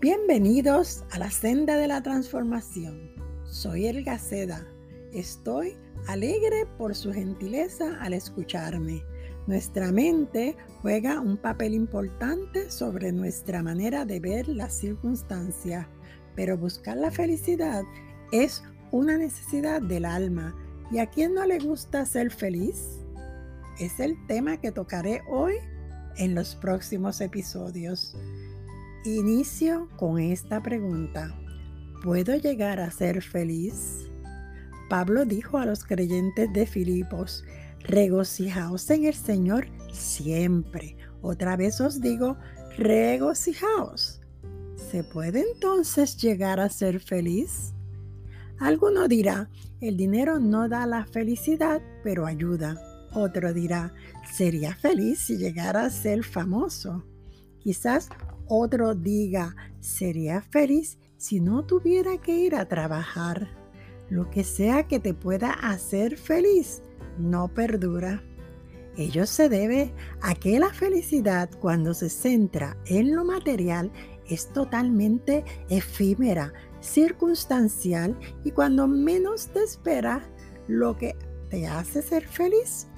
Bienvenidos a la senda de la transformación. Soy El Gaceda. Estoy alegre por su gentileza al escucharme. Nuestra mente juega un papel importante sobre nuestra manera de ver las circunstancias, pero buscar la felicidad es una necesidad del alma. ¿Y a quién no le gusta ser feliz? Es el tema que tocaré hoy en los próximos episodios. Inicio con esta pregunta. ¿Puedo llegar a ser feliz? Pablo dijo a los creyentes de Filipos, regocijaos en el Señor siempre. Otra vez os digo, regocijaos. ¿Se puede entonces llegar a ser feliz? Alguno dirá, el dinero no da la felicidad, pero ayuda. Otro dirá, sería feliz si llegara a ser famoso. Quizás otro diga, sería feliz si no tuviera que ir a trabajar. Lo que sea que te pueda hacer feliz no perdura. Ello se debe a que la felicidad cuando se centra en lo material es totalmente efímera, circunstancial y cuando menos te espera, lo que te hace ser feliz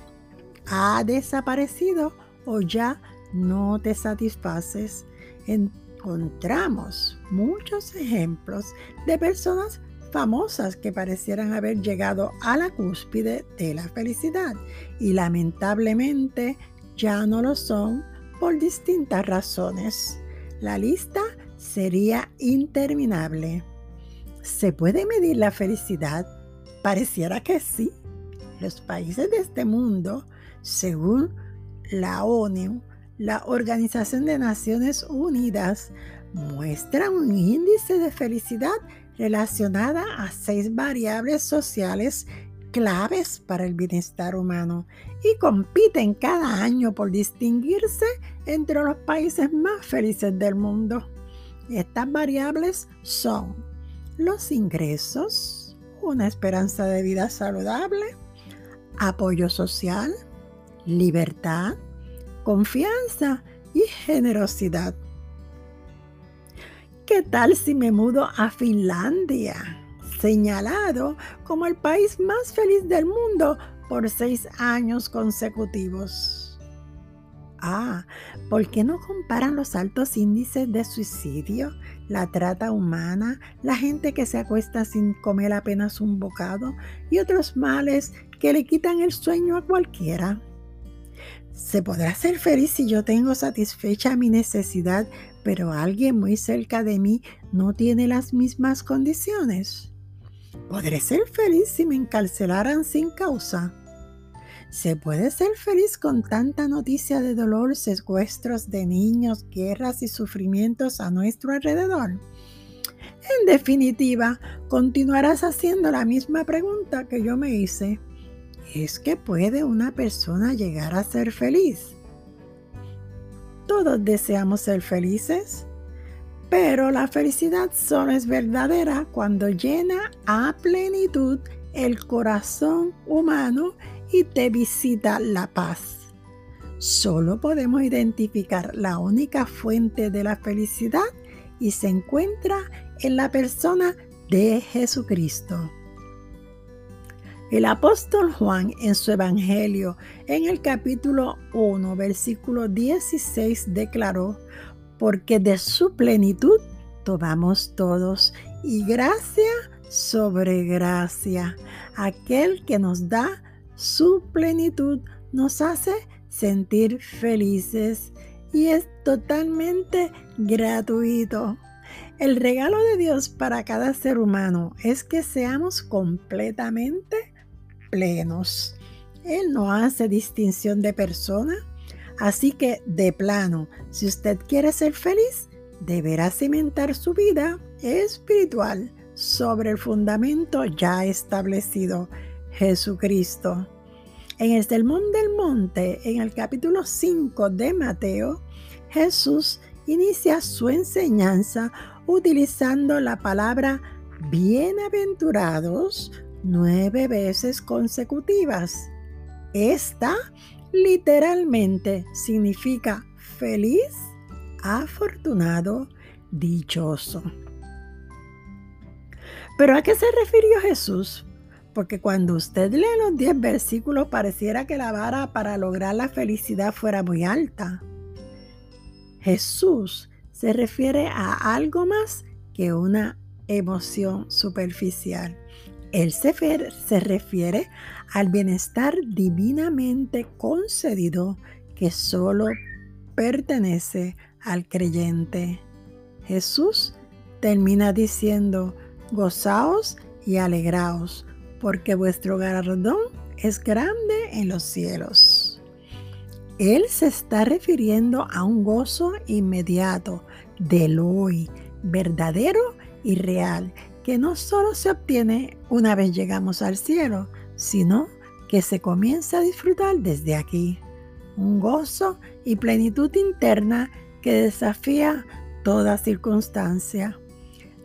ha desaparecido o ya no te satisfaces encontramos muchos ejemplos de personas famosas que parecieran haber llegado a la cúspide de la felicidad y lamentablemente ya no lo son por distintas razones. La lista sería interminable. ¿Se puede medir la felicidad? Pareciera que sí. Los países de este mundo, según la ONU, la Organización de Naciones Unidas muestra un índice de felicidad relacionada a seis variables sociales claves para el bienestar humano y compiten cada año por distinguirse entre los países más felices del mundo. Estas variables son los ingresos, una esperanza de vida saludable, apoyo social, libertad, confianza y generosidad. ¿Qué tal si me mudo a Finlandia, señalado como el país más feliz del mundo por seis años consecutivos? Ah, ¿por qué no comparan los altos índices de suicidio, la trata humana, la gente que se acuesta sin comer apenas un bocado y otros males que le quitan el sueño a cualquiera? Se podrá ser feliz si yo tengo satisfecha mi necesidad, pero alguien muy cerca de mí no tiene las mismas condiciones. ¿Podré ser feliz si me encarcelaran sin causa? ¿Se puede ser feliz con tanta noticia de dolor, secuestros de niños, guerras y sufrimientos a nuestro alrededor? En definitiva, continuarás haciendo la misma pregunta que yo me hice. ¿Es que puede una persona llegar a ser feliz? Todos deseamos ser felices, pero la felicidad solo es verdadera cuando llena a plenitud el corazón humano y te visita la paz. Solo podemos identificar la única fuente de la felicidad y se encuentra en la persona de Jesucristo. El apóstol Juan en su Evangelio, en el capítulo 1, versículo 16, declaró, porque de su plenitud tomamos todos y gracia sobre gracia. Aquel que nos da su plenitud nos hace sentir felices y es totalmente gratuito. El regalo de Dios para cada ser humano es que seamos completamente plenos. Él no hace distinción de persona. Así que, de plano, si usted quiere ser feliz, deberá cimentar su vida espiritual sobre el fundamento ya establecido, Jesucristo. En el Sermón del Monte, en el capítulo 5 de Mateo, Jesús inicia su enseñanza utilizando la palabra bienaventurados nueve veces consecutivas. Esta literalmente significa feliz, afortunado, dichoso. Pero ¿a qué se refirió Jesús? Porque cuando usted lee los 10 versículos pareciera que la vara para lograr la felicidad fuera muy alta. Jesús se refiere a algo más que una emoción superficial. Él se, se refiere al bienestar divinamente concedido que solo pertenece al creyente. Jesús termina diciendo, gozaos y alegraos, porque vuestro galardón es grande en los cielos. Él se está refiriendo a un gozo inmediato del hoy, verdadero y real, que no solo se obtiene una vez llegamos al cielo, sino que se comienza a disfrutar desde aquí. Un gozo y plenitud interna que desafía toda circunstancia.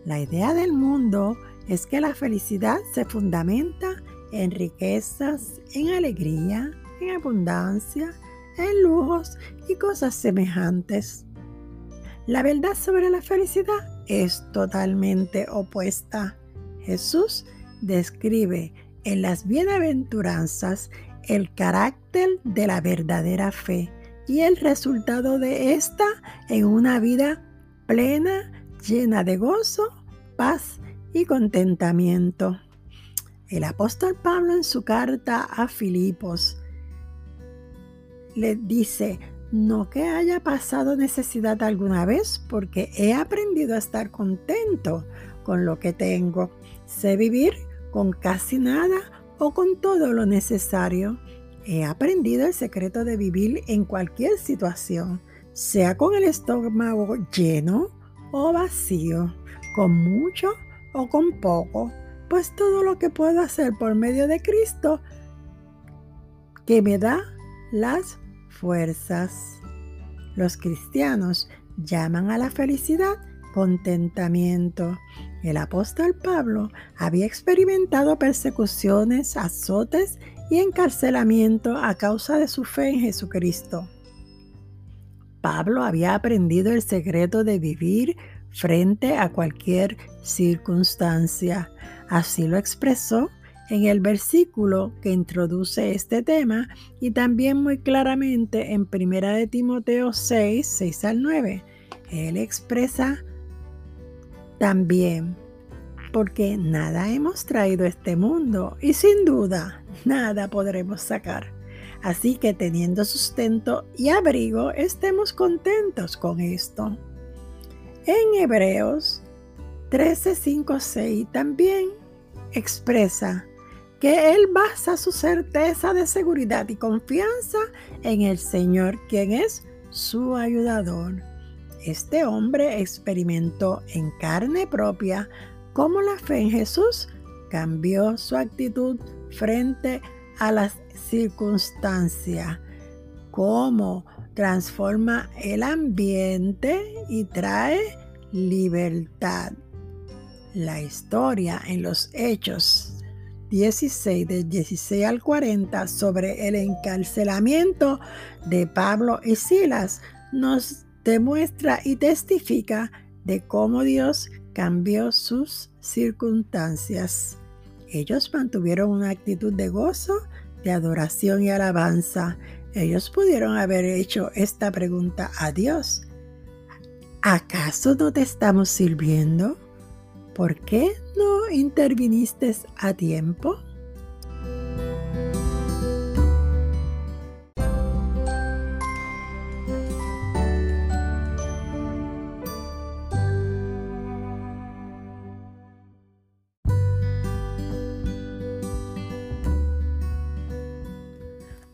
La idea del mundo es que la felicidad se fundamenta en riquezas, en alegría, en abundancia, en lujos y cosas semejantes. La verdad sobre la felicidad es totalmente opuesta. Jesús describe en las bienaventuranzas el carácter de la verdadera fe y el resultado de esta en una vida plena, llena de gozo, paz y contentamiento. El apóstol Pablo en su carta a Filipos le dice, no que haya pasado necesidad alguna vez, porque he aprendido a estar contento con lo que tengo. Sé vivir con casi nada o con todo lo necesario. He aprendido el secreto de vivir en cualquier situación, sea con el estómago lleno o vacío, con mucho o con poco, pues todo lo que puedo hacer por medio de Cristo que me da las fuerzas. Los cristianos llaman a la felicidad contentamiento. El apóstol Pablo había experimentado persecuciones, azotes y encarcelamiento a causa de su fe en Jesucristo. Pablo había aprendido el secreto de vivir frente a cualquier circunstancia. Así lo expresó en el versículo que introduce este tema y también muy claramente en 1 de Timoteo 6, 6 al 9. Él expresa también, porque nada hemos traído a este mundo y sin duda nada podremos sacar. Así que teniendo sustento y abrigo, estemos contentos con esto. En Hebreos 13, 5, 6 también expresa que él basa su certeza de seguridad y confianza en el Señor, quien es su ayudador. Este hombre experimentó en carne propia cómo la fe en Jesús cambió su actitud frente a las circunstancias, cómo transforma el ambiente y trae libertad. La historia en los hechos 16, del 16 al 40, sobre el encarcelamiento de Pablo y Silas, nos demuestra y testifica de cómo Dios cambió sus circunstancias. Ellos mantuvieron una actitud de gozo, de adoración y alabanza. Ellos pudieron haber hecho esta pregunta a Dios. ¿Acaso no te estamos sirviendo? ¿Por qué no interviniste a tiempo?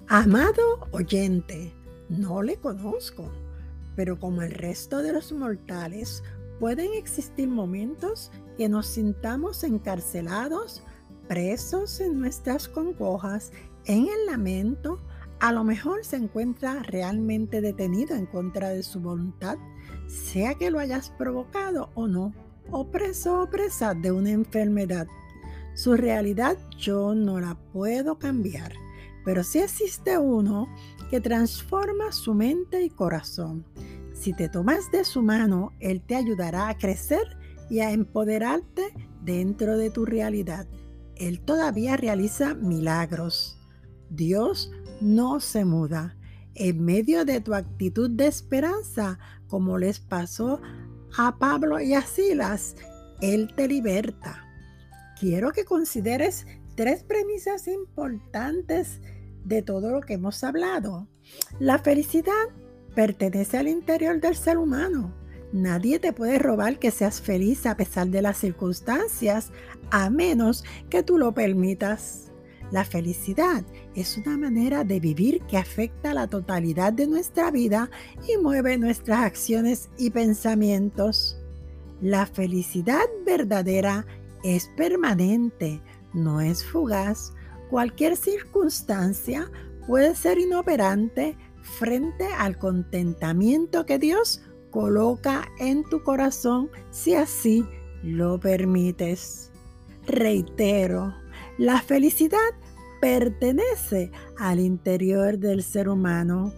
Amado oyente, no le conozco, pero como el resto de los mortales, pueden existir momentos que nos sintamos encarcelados, presos en nuestras congojas, en el lamento, a lo mejor se encuentra realmente detenido en contra de su voluntad, sea que lo hayas provocado o no, o preso o presa de una enfermedad. Su realidad yo no la puedo cambiar, pero sí existe uno que transforma su mente y corazón Si te tomas de su mano, Él te ayudará a crecer y a empoderarte dentro de tu realidad. Él todavía realiza milagros. Dios no se muda. En medio de tu actitud de esperanza, como les pasó a Pablo y a Silas, Él te liberta. Quiero que consideres tres premisas importantes de todo lo que hemos hablado. La felicidad pertenece al interior del ser humano. Nadie te puede robar que seas feliz a pesar de las circunstancias, a menos que tú lo permitas. La felicidad es una manera de vivir que afecta la totalidad de nuestra vida y mueve nuestras acciones y pensamientos. La felicidad verdadera es permanente, no es fugaz. Cualquier circunstancia puede ser inoperante frente al contentamiento que Dios coloca en tu corazón si así lo permites. Reitero, la felicidad pertenece al interior del ser humano.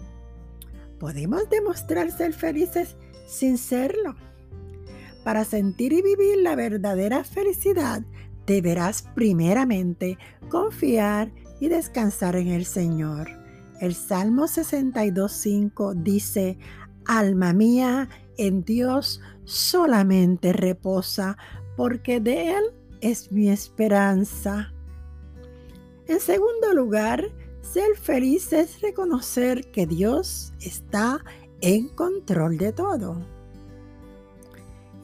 Podemos demostrar ser felices sin serlo. Para sentir y vivir la verdadera felicidad, deberás primeramente confiar y descansar en el Señor. El Salmo 62.5 dice, Alma mía, en Dios solamente reposa, porque de Él es mi esperanza. En segundo lugar, ser feliz es reconocer que Dios está en control de todo.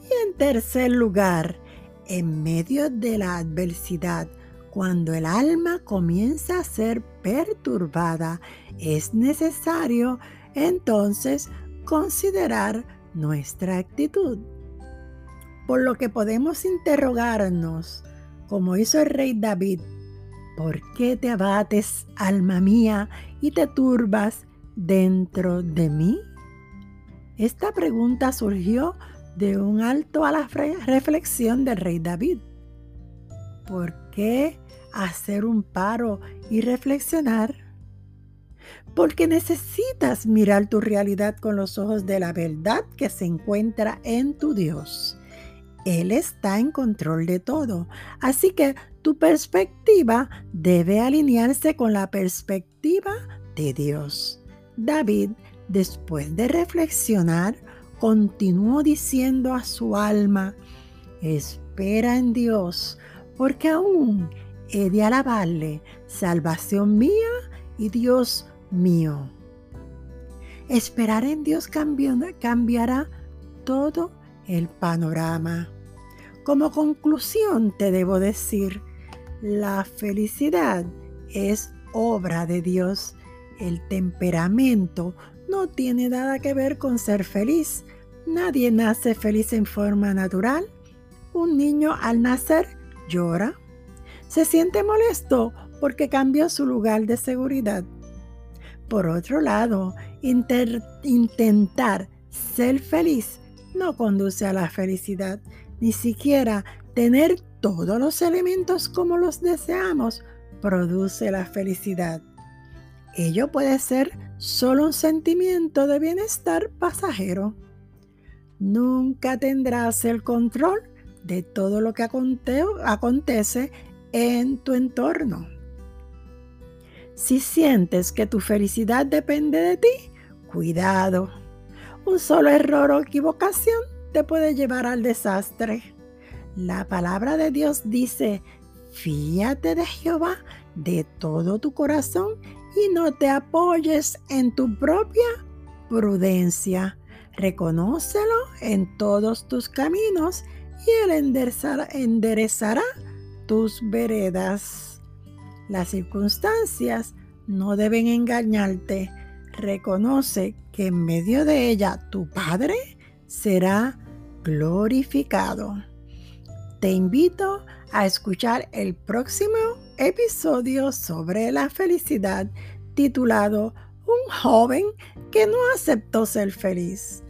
Y en tercer lugar, en medio de la adversidad, cuando el alma comienza a ser perturbada, es necesario entonces considerar nuestra actitud. Por lo que podemos interrogarnos, como hizo el rey David, ¿por qué te abates, alma mía, y te turbas dentro de mí? Esta pregunta surgió de un alto a la reflexión del rey David. ¿Por qué hacer un paro y reflexionar? Porque necesitas mirar tu realidad con los ojos de la verdad que se encuentra en tu Dios. Él está en control de todo, así que tu perspectiva debe alinearse con la perspectiva de Dios. David, después de reflexionar, continuó diciendo a su alma, espera en Dios, porque aún he de alabarle, salvación mía y Dios mío. Esperar en Dios cambiará todo el panorama. Como conclusión te debo decir, la felicidad es obra de Dios. El temperamento no tiene nada que ver con ser feliz. Nadie nace feliz en forma natural. Un niño al nacer llora. Se siente molesto porque cambió su lugar de seguridad. Por otro lado, intentar ser feliz no conduce a la felicidad, ni siquiera tener todos los elementos como los deseamos produce la felicidad. Ello puede ser solo un sentimiento de bienestar pasajero. Nunca tendrás el control de todo lo que acontece en tu entorno. Si sientes que tu felicidad depende de ti, cuidado. Un solo error o equivocación te puede llevar al desastre. La palabra de Dios dice, fíate de Jehová de todo tu corazón y no te apoyes en tu propia prudencia. Reconócelo en todos tus caminos y Él enderezará, enderezará tus veredas. Las circunstancias no deben engañarte. Reconoce que en medio de ella tu Padre será glorificado. Te invito a escuchar el próximo episodio sobre la felicidad titulado Un joven que no aceptó ser feliz.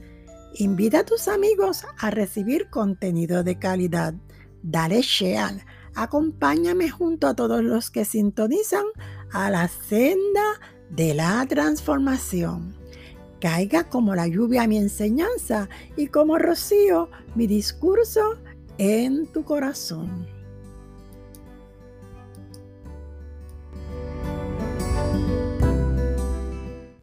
Invita a tus amigos a recibir contenido de calidad. Dale share. Acompáñame junto a todos los que sintonizan a la senda de la transformación. caiga como la lluvia mi enseñanza y como rocío mi discurso en tu corazón.